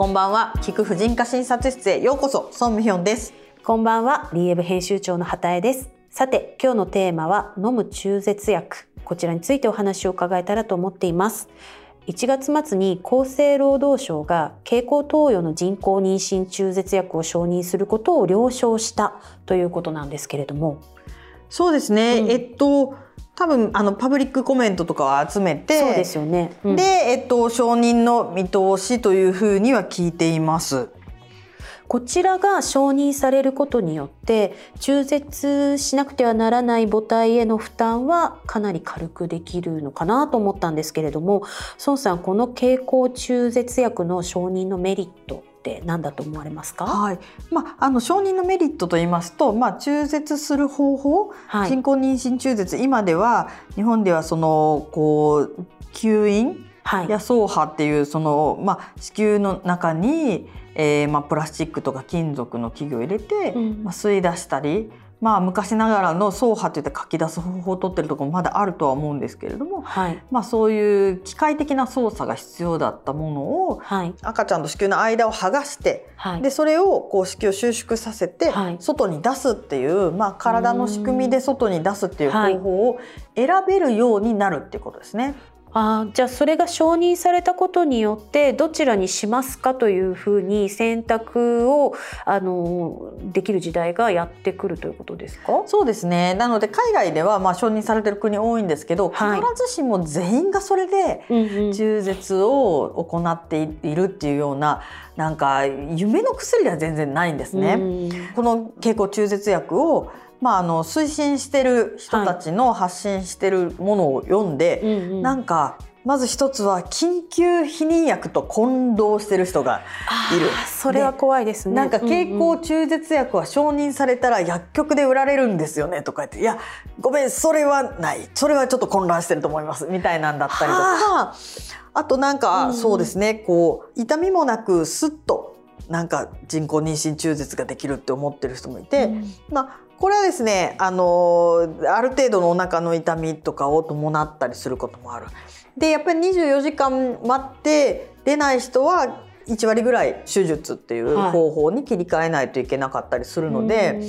こんばんは。聞く婦人科診察室へようこそ。ソンミヒョンです。こんばんは。リーエブ編集長の畑江です。さて今日のテーマは飲む中絶薬。こちらについてお話を伺えたらと思っています。1月末に厚生労働省が経口投与の人工妊娠中絶薬を承認することを了承したということなんですけれども。そうですね、うん、えっと多分あのパブリックコメントとかを集めてそうですよね、うん、で、えっと、承認の見通しというふうには聞いています。こちらが承認されることによって中絶しなくてはならない母体への負担はかなり軽くできるのかなと思ったんですけれども孫さんこの経口中絶薬の承認のメリットって何だと思われますか、はい。まあ、あの承認のメリットと言いますと、まあ、中絶する方法、はい、人工妊娠中絶今では日本ではそのこう吸引や走破っていうその、まあ、子宮の中に、えーまあ、プラスチックとか金属の器具を入れて、うん、まあ、吸い出したりまあ、昔ながらの走破っていって書き出す方法を取ってるところもまだあるとは思うんですけれども、はい、まあ、そういう機械的な操作が必要だったものを、はい、赤ちゃんと子宮の間を剥がして、はい、でそれをこう子宮を収縮させて、外に出すっていう、まあ、体の仕組みで外に出すっていう方法を選べるようになるっていうことですね。あじゃあそれが承認されたことによってどちらにしますかというふうに選択をあのできる時代がやってくるということですか？そうですね。なので海外ではまあ承認されてる国多いんですけど、はい、必ずしも全員がそれで中絶を行っているっていうようななんか夢の薬では全然ないんですね。この経口中絶薬をまあ、あの推進してる人たちの発信してるものを読んで、はいうんうん、なんかまず一つは緊急避妊薬と混同してる人がいる。それは怖いですね。なんか経口中絶薬は承認されたら薬局で売られるんですよねとか言って、いやごめんそれはない。それはちょっと混乱してると思いますみたいなんだったりとか、あ。となんかそうですね、こう痛みもなくスッとなんか人工妊娠中絶ができるって思ってる人もいて、うん、まあこれはですねあのある程度のお腹の痛みとかを伴ったりすることもある。でやっぱり24時間待って出ない人は1割ぐらい手術っていう方法に切り替えないといけなかったりするので、はい、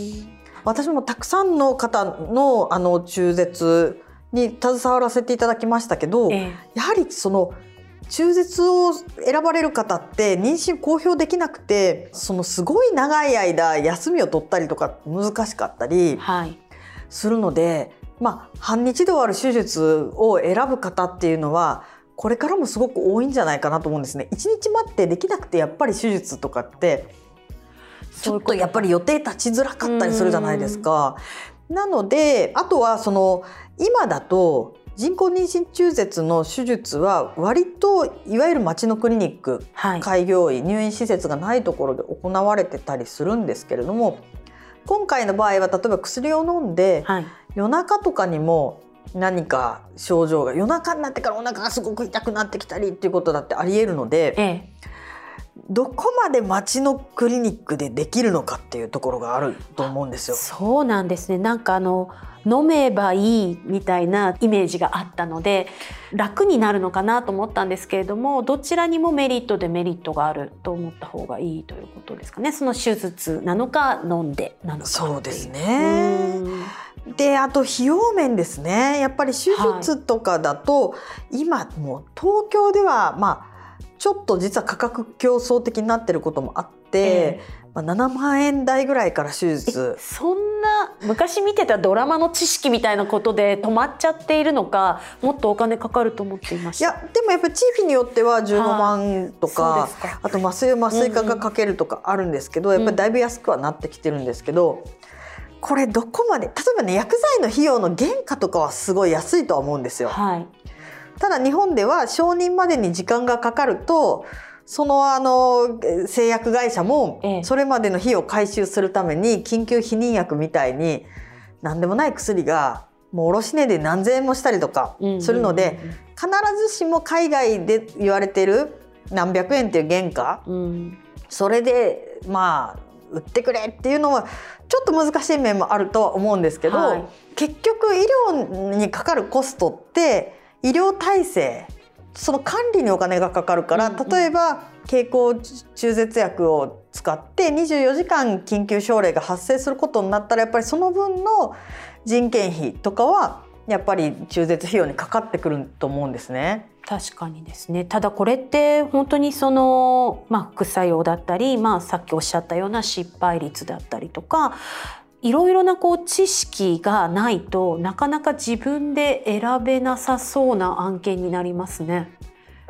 私もたくさんの方のあの中絶に携わらせていただきましたけど、ええ、やはりその中絶を選ばれる方って妊娠公表できなくてそのすごい長い間休みを取ったりとか難しかったりするので、はい、まあ半日で終わる手術を選ぶ方っていうのはこれからもすごく多いんじゃないかなと思うんですね。一日待ってできなくてやっぱり手術とかってちょっとやっぱり予定立ちづらかったりするじゃないですか。なのであとはその今だと人工妊娠中絶の手術は割といわゆる町のクリニック、はい、開業医入院施設がないところで行われてたりするんですけれども今回の場合は例えば薬を飲んで、はい、夜中とかにも何か症状が夜中になってからお腹がすごく痛くなってきたりっていうことだってありえるので、ええ、どこまで町のクリニックでできるのかっていうところがあると思うんですよ。そうなんですね。なんかあの飲めばいいみたいなイメージがあったので楽になるのかなと思ったんですけれどもどちらにもメリットデメリットがあると思った方がいいということですかね。その手術なのか飲んでなのかそうですね。であと費用面ですね。やっぱり手術とかだと、はい、今もう東京ではまあちょっと実は価格競争的になってることもあって、えー、まあ、7万円台ぐらいから手術。そんな昔見てたドラマの知識みたいなことで止まっちゃっているのかもっとお金かかると思っていました。いやでもやっぱり地域によっては15万とかはあ、あと麻酔麻酔科がかけるとかあるんですけど、うんうん、やっぱりだいぶ安くはなってきてるんですけど。これどこまで例えばね薬剤の費用の原価とかはすごい安いとは思うんですよ。はい、ただ日本では承認までに時間がかかるとそのあの製薬会社もそれまでの費用を回収するために緊急避妊薬みたいに何でもない薬がもう卸値で何千円もしたりとかするので必ずしも海外で言われてる何百円っていう原価、それでまあ売ってくれっていうのはちょっと難しい面もあるとは思うんですけど、はい、結局医療にかかるコストって医療体制その管理にお金がかかるから、例えば経口中絶薬を使って24時間緊急症例が発生することになったらやっぱりその分の人件費とかはやっぱり中絶費用にかかってくると思うんですね。確かにですねただこれって本当にその、まあ、副作用だったり、まあ、さっきおっしゃったような失敗率だったりとかいろいろなこう知識がないとなかなか自分で選べなさそうな案件になりますね。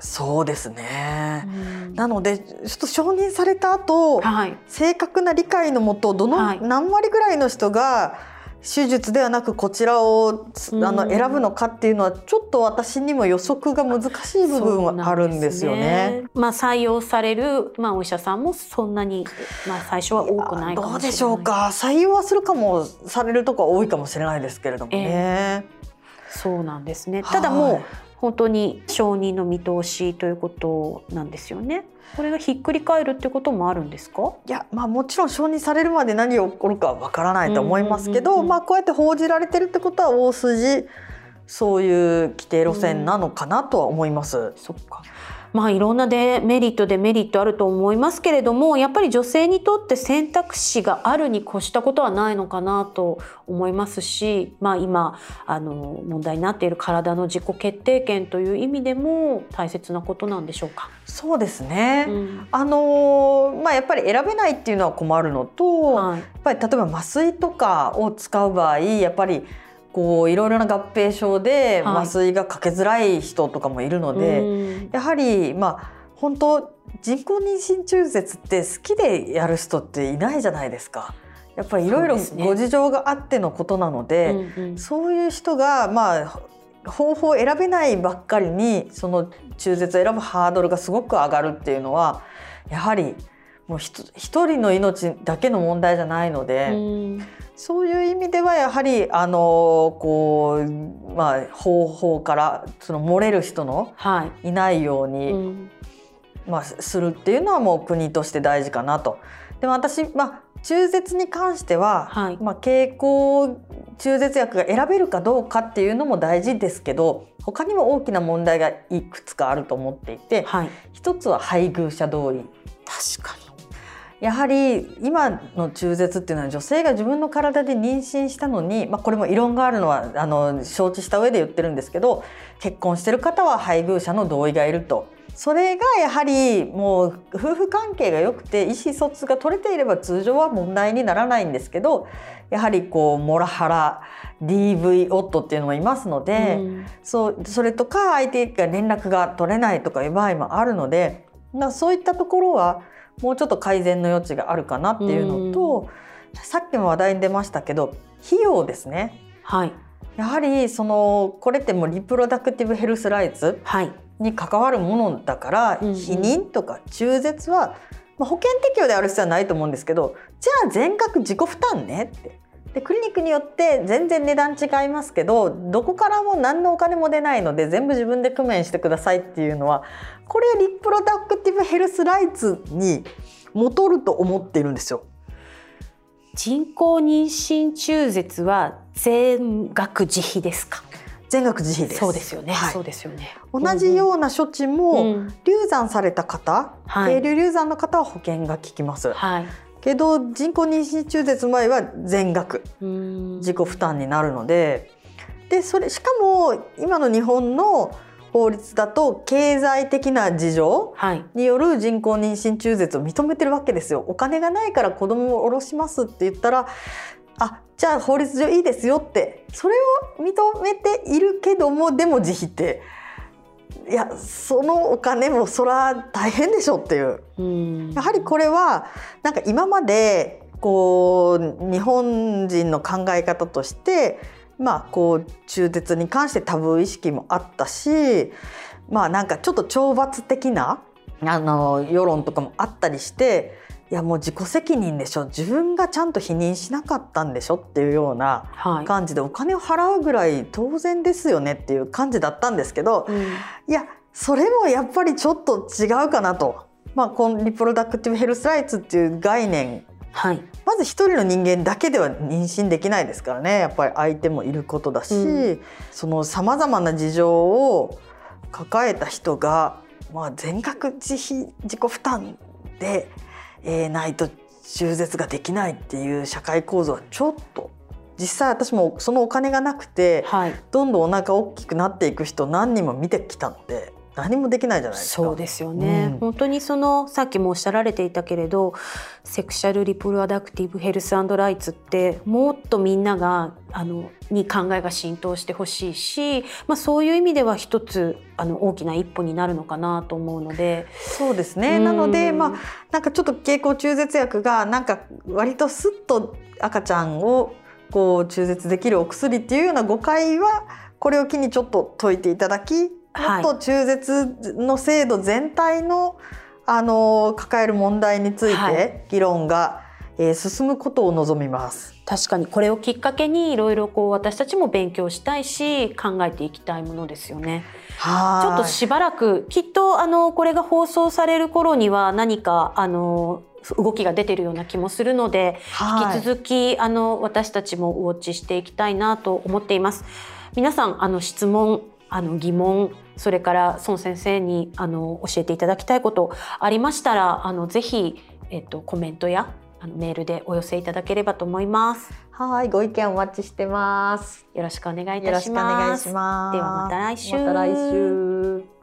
そうですね、なのでちょっと承認された後はい、正確な理解のもとどの、はい。何割ぐらいの人が手術ではなくこちらをつあのうん選ぶのかっていうのはちょっと私にも予測が難しい部分はあるんですよね。まあ採用される、まあ、お医者さんもそんなに、まあ、最初は多くないかもしれない。どうでしょうか採用はするかもされるとこは多いかもしれないですけれどもね。そうなんですね。ただもう、はい本当に承認の見通しということなんですよね。これがひっくり返るってこともあるんですか？いやまあもちろん承認されるまで何が起こるかはわからないと思いますけど、うんうんうんうんまあこうやって報じられてるってことは大筋そういう規定路線なのかなとは思います。そっか。まあいろんなデメリットデメリットあると思いますけれどもやっぱり女性にとって選択肢があるに越したことはないのかなと思いますし、まあ、今あの問題になっている体の自己決定権という意味でも大切なことなんでしょうか。そうですね。うんあのーまあやっぱり選べないっていうのは困るのと、はいやっぱり例えば麻酔とかを使う場合やっぱりこういろいろな合併症ではい。麻酔がかけづらい人とかもいるので、うん。やはりまあ本当人工妊娠中絶って好きでやる人っていないじゃないですか。やっぱりいろいろご事情があってのことなので、うんうん。そういう人がまあ方法を選べないばっかりにその中絶を選ぶハードルがすごく上がるっていうのはやはりもう一人の命だけの問題じゃないので、うんそういう意味ではやはりあのこうまあ方法からその漏れる人のはい。いないように、うん。まあ、するっていうのはもう国として大事かなと。でも私、まあ、中絶に関しては、はい。まあ、経口中絶薬が選べるかどうかっていうのも大事ですけど他にも大きな問題がいくつかあると思っていてはい。一つは配偶者同意。確かにやはり今の中絶っていうのは女性が自分の体で妊娠したのに、まあ、これも異論があるのはあの承知した上で言ってるんですけど結婚してる方は配偶者の同意がいると。それがやはりもう夫婦関係が良くて意思疎通が取れていれば通常は問題にならないんですけどやはりこうモラハラ DV 夫っていうのもいますので、うんそうそれとか相手が連絡が取れないとかいう場合もあるのでまあそういったところはもうちょっと改善の余地があるかなっていうのと、さっきも話題に出ましたけど費用ですね。はいやはりそのこれってもうリプロダクティブヘルスライツはいに関わるものだから、うんうん避妊とか中絶は、まあ、保険適用である必要はないと思うんですけどじゃあ全額自己負担ねって。でクリニックによって全然値段違いますけどどこからも何のお金も出ないので全部自分で工面してくださいっていうのはこれリプロダクティブヘルスライツに戻ると思っているんですよ。人工妊娠中絶は全額自費ですか？全額自費です。そうですよね、はい。そうですよね。同じような処置も、うん流産された方、はい。低流流産の方は保険が効きます。はいけど人工妊娠中絶の場合は全額うん。自己負担になるので。でそれしかも今の日本の法律だと経済的な事情はい。による人工妊娠中絶を認めてるわけですよ。お金がないから子供を下ろしますって言ったらあじゃあ法律上いいですよって。それを認めているけどもでも自費っていやそのお金もそら大変でしょっていう。うんやはりこれはなんか今までこう日本人の考え方としてまあこう中絶に関してタブー意識もあったしまあなんかちょっと懲罰的なあの世論とかもあったりしていやもう自己責任でしょ。自分がちゃんと否認しなかったんでしょっていうようなはい。感じでお金を払うぐらい当然ですよねっていう感じだったんですけど、うん。いやそれもやっぱりちょっと違うかなと。まあ、このリプロダクティブヘルスライツっていう概念。はい。まず一人の人間だけでは妊娠できないですからね。やっぱり相手もいることだし、うん。そのさまざまな事情を抱えた人が、まあ、全額自費自己負担で、えー、ないと中絶ができないっていう社会構造はちょっと実際私もそのお金がなくて、はい、どんどんお腹大きくなっていく人何人も見てきたので何もできないじゃないですか。そうですよね。うん、本当にそのさっきもおっしゃられていたけれど、セクシャルリプロダクティブヘルスライツってもっとみんながあのに考えが浸透してほしいし、まあそういう意味では一つあの大きな一歩になるのかなと思うので。そうですね。なのでまあなんかちょっと経口中絶薬がなんか割とすっと赤ちゃんをこう中絶できるお薬っていうような誤解はこれを機にちょっと解いていただきもっと中絶の制度全体のあの抱える問題について議論が、はい、えー、進むことを望みます。確かに。これをきっかけにいろいろこう私たちも勉強したいし考えていきたいものですよね。ちょっとしばらくきっとあのこれが放送される頃には何かあの動きが出てるような気もするので、引き続きあの私たちもウォッチしていきたいなと思っています。皆さんあの質問あの疑問それから孫先生にあの教えていただきたいことありましたらあのぜひ、えっと、コメントやあのメールでお寄せいただければと思います。はい、ご意見お待ちしてます。よろしくお願いいたします。ではまた来週。また来週。